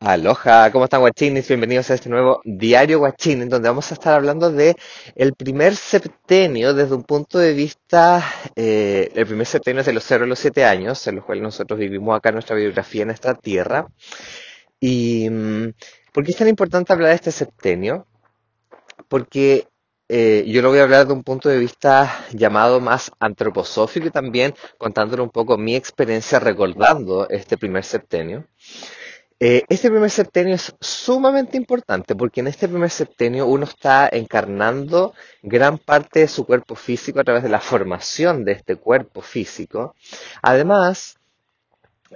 Aloha, ¿cómo están guachines? Bienvenidos a este nuevo diario guachín, en donde vamos a estar hablando de el primer septenio desde un punto de vista, eh, el primer septenio es de los 0 a los 7 años, en los cuales nosotros vivimos acá nuestra biografía en esta tierra. ¿Y mm, por qué es tan importante hablar de este septenio? Porque eh, yo lo voy a hablar de un punto de vista llamado más antroposófico y también contándole un poco mi experiencia recordando este primer septenio. Eh, este primer septenio es sumamente importante porque en este primer septenio uno está encarnando gran parte de su cuerpo físico a través de la formación de este cuerpo físico. Además,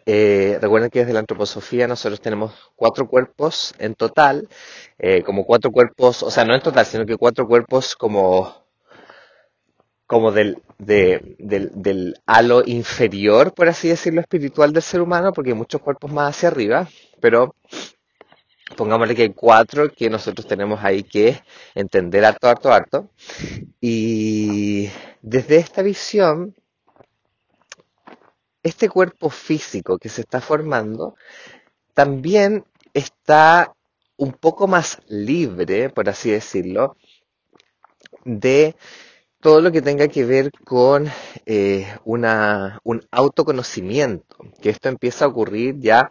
eh, recuerden que desde la antroposofía nosotros tenemos cuatro cuerpos en total, eh, como cuatro cuerpos, o sea, no en total, sino que cuatro cuerpos como como del, de, del, del halo inferior, por así decirlo, espiritual del ser humano, porque hay muchos cuerpos más hacia arriba, pero pongámosle que hay cuatro que nosotros tenemos ahí que entender harto, harto, harto. Y desde esta visión, este cuerpo físico que se está formando también está un poco más libre, por así decirlo, de todo lo que tenga que ver con eh, una, un autoconocimiento, que esto empieza a ocurrir ya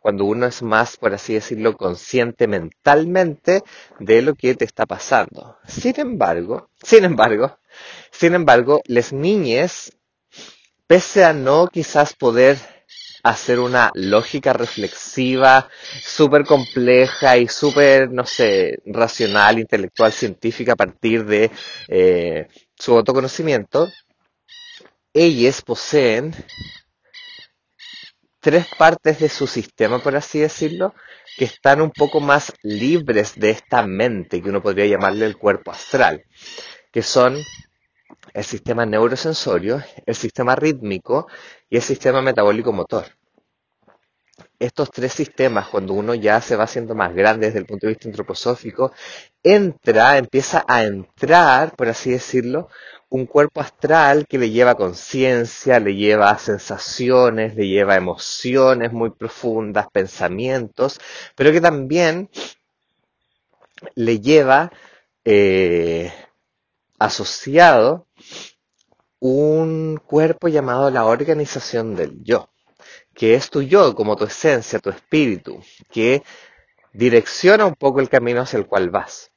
cuando uno es más, por así decirlo, consciente mentalmente de lo que te está pasando. Sin embargo, sin embargo, sin embargo, las niñas, pese a no quizás poder hacer una lógica reflexiva súper compleja y súper, no sé, racional, intelectual, científica a partir de eh, su autoconocimiento, ellas poseen tres partes de su sistema, por así decirlo, que están un poco más libres de esta mente, que uno podría llamarle el cuerpo astral, que son el sistema neurosensorio, el sistema rítmico y el sistema metabólico motor. Estos tres sistemas, cuando uno ya se va haciendo más grande desde el punto de vista antroposófico, entra, empieza a entrar, por así decirlo, un cuerpo astral que le lleva conciencia, le lleva sensaciones, le lleva emociones muy profundas, pensamientos, pero que también le lleva eh, asociado un cuerpo llamado la organización del yo, que es tu yo como tu esencia, tu espíritu, que direcciona un poco el camino hacia el cual vas.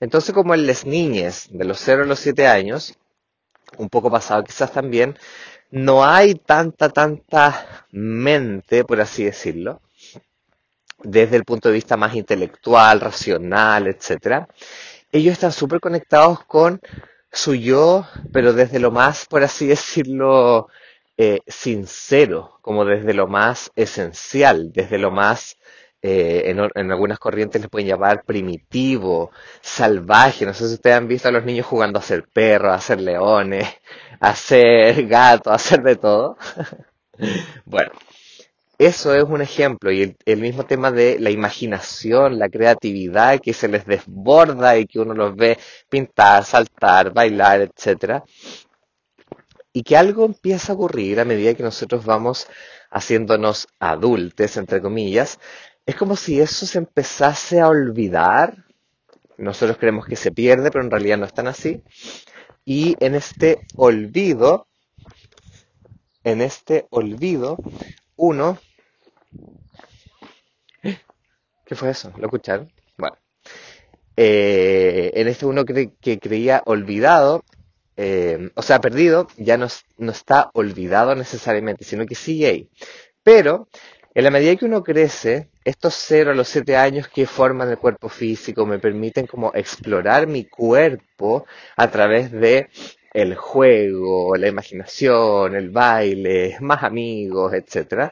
Entonces, como en las niñas de los 0 a los 7 años, un poco pasado quizás también, no hay tanta, tanta mente, por así decirlo, desde el punto de vista más intelectual, racional, etcétera. Ellos están súper conectados con su yo, pero desde lo más, por así decirlo, eh, sincero, como desde lo más esencial, desde lo más eh, en, en, algunas corrientes les pueden llamar primitivo, salvaje. No sé si ustedes han visto a los niños jugando a ser perros, a ser leones, a ser gatos, a hacer de todo. bueno, eso es un ejemplo y el, mismo tema de la imaginación, la creatividad que se les desborda y que uno los ve pintar, saltar, bailar, etcétera. Y que algo empieza a ocurrir a medida que nosotros vamos haciéndonos adultos, entre comillas, es como si eso se empezase a olvidar. Nosotros creemos que se pierde, pero en realidad no es tan así. Y en este olvido, en este olvido, uno... ¿Qué fue eso? ¿Lo escucharon? Bueno. Eh, en este uno que, creía olvidado, eh, o sea, perdido, ya no, está olvidado necesariamente, sino que sigue ahí. Pero en la medida que uno crece, estos cero a los siete años que forman el cuerpo físico me permiten como explorar mi cuerpo a través de el juego, la imaginación, el baile, más amigos, etc.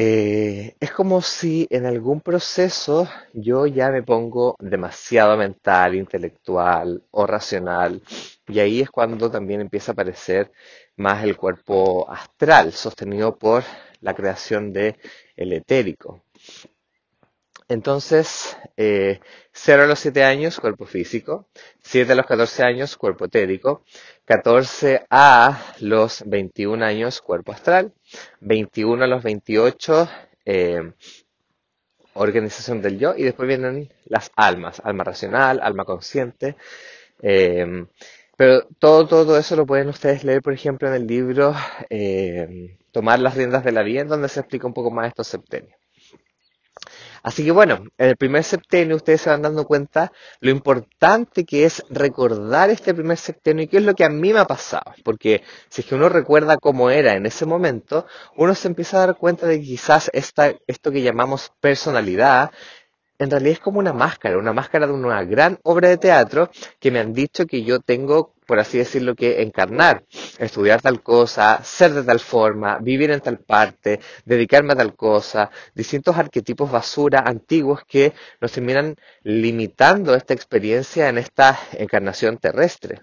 Eh, es como si en algún proceso yo ya me pongo demasiado mental, intelectual o racional y ahí es cuando también empieza a aparecer más el cuerpo astral, sostenido por la creación de el etérico. Entonces, eh, 0 a los 7 años, cuerpo físico, 7 a los 14 años, cuerpo etérico, 14 a los 21 años, cuerpo astral, 21 a los 28, eh, organización del yo y después vienen las almas, alma racional, alma consciente. eh, pero todo, todo eso lo pueden ustedes leer, por ejemplo, en el libro eh, Tomar las riendas de la vida, en donde se explica un poco más estos septenios. Así que bueno, en el primer septenio ustedes se van dando cuenta lo importante que es recordar este primer septenio y qué es lo que a mí me ha pasado. Porque si es que uno recuerda cómo era en ese momento, uno se empieza a dar cuenta de que quizás esta, esto que llamamos personalidad en realidad es como una máscara, una máscara de una gran obra de teatro que me han dicho que yo tengo, por así decirlo, que encarnar, estudiar tal cosa, ser de tal forma, vivir en tal parte, dedicarme a tal cosa, distintos arquetipos basura antiguos que nos terminan limitando esta experiencia en esta encarnación terrestre.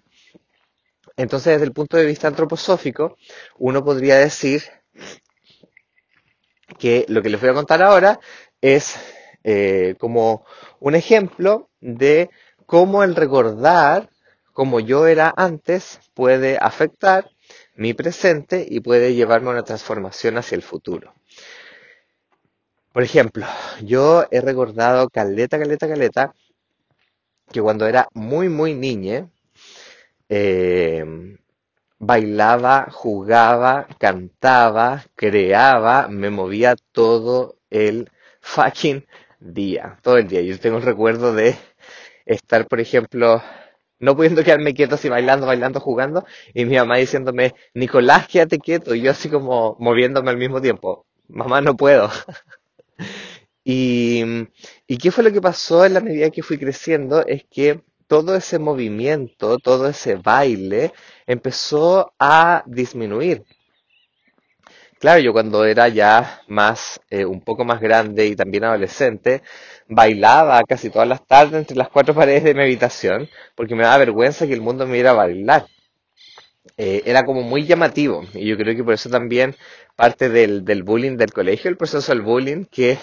Entonces, desde el punto de vista antroposófico, uno podría decir que lo que les voy a contar ahora es eh, como un ejemplo de cómo el recordar como yo era antes puede afectar mi presente y puede llevarme a una transformación hacia el futuro. Por ejemplo, yo he recordado caleta, caleta, caleta, que cuando era muy, muy niña, eh, bailaba, jugaba, cantaba, creaba, me movía todo el fucking día, todo el día. Yo tengo el recuerdo de estar, por ejemplo, no pudiendo quedarme quieto así bailando, bailando, jugando, y mi mamá diciéndome, Nicolás, quédate quieto, y yo así como moviéndome al mismo tiempo, mamá, no puedo. y, ¿Y qué fue lo que pasó en la medida que fui creciendo? Es que todo ese movimiento, todo ese baile empezó a disminuir. Claro, yo cuando era ya más, eh, un poco más grande y también adolescente, bailaba casi todas las tardes entre las cuatro paredes de mi habitación, porque me daba vergüenza que el mundo me viera bailar. Eh, era como muy llamativo, y yo creo que por eso también parte del, del bullying del colegio, el proceso del bullying, que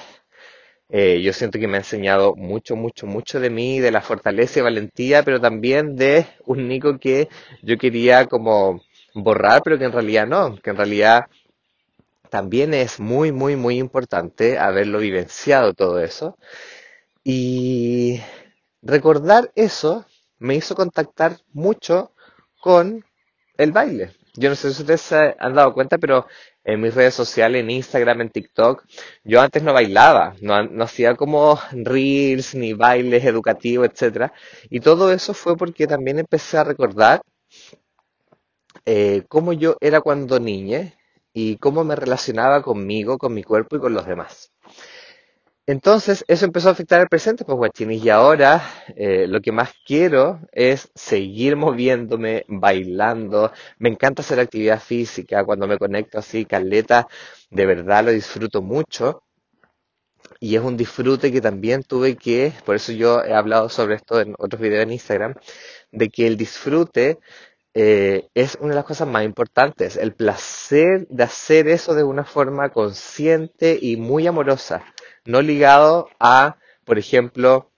eh, yo siento que me ha enseñado mucho, mucho, mucho de mí, de la fortaleza y valentía, pero también de un Nico que yo quería como borrar, pero que en realidad no, que en realidad también es muy, muy, muy importante haberlo vivenciado todo eso. Y recordar eso me hizo contactar mucho con el baile. Yo no sé si ustedes se han dado cuenta, pero en mis redes sociales, en Instagram, en TikTok, yo antes no bailaba, no, no hacía como reels ni bailes educativos, etcétera. Y todo eso fue porque también empecé a recordar eh, cómo yo era cuando niña y cómo me relacionaba conmigo, con mi cuerpo y con los demás. Entonces, eso empezó a afectar el presente, pues guachinis, y ahora eh, lo que más quiero es seguir moviéndome, bailando. Me encanta hacer actividad física, cuando me conecto así, caleta, de verdad lo disfruto mucho. Y es un disfrute que también tuve que, por eso yo he hablado sobre esto en otros videos en Instagram, de que el disfrute eh, es una de las cosas más importantes, el placer de hacer eso de una forma consciente y muy amorosa, no ligado a, por ejemplo,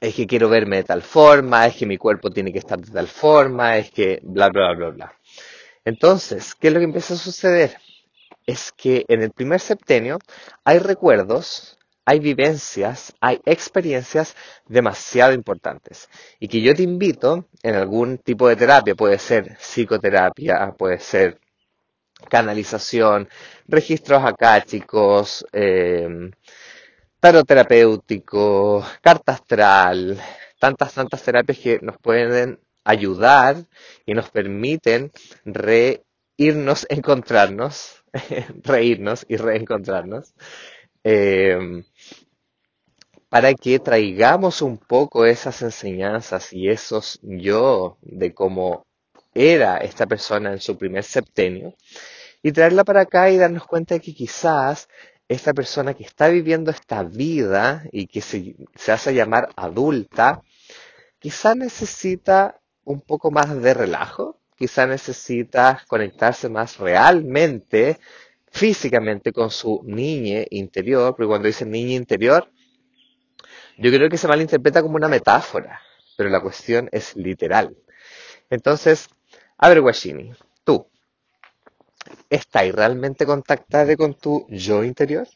es que quiero verme de tal forma, es que mi cuerpo tiene que estar de tal forma, es que bla, bla, bla, bla. Entonces, ¿qué es lo que empieza a suceder? Es que en el primer septenio hay recuerdos hay vivencias, hay experiencias demasiado importantes. Y que yo te invito en algún tipo de terapia, puede ser psicoterapia, puede ser canalización, registros acáchicos, eh, tarot terapéutico, carta astral, tantas, tantas terapias que nos pueden ayudar y nos permiten reírnos, encontrarnos, reírnos y reencontrarnos. Eh, para que traigamos un poco esas enseñanzas y esos yo de cómo era esta persona en su primer septenio y traerla para acá y darnos cuenta de que quizás esta persona que está viviendo esta vida y que se, hace llamar adulta, quizás necesita un poco más de relajo, quizás necesita conectarse más realmente, físicamente con su niña interior, porque cuando dice niña interior, yo creo que se malinterpreta como una metáfora, pero la cuestión es literal. Entonces, a ver, Guashini, tú, ¿estás realmente contactada con tu yo interior?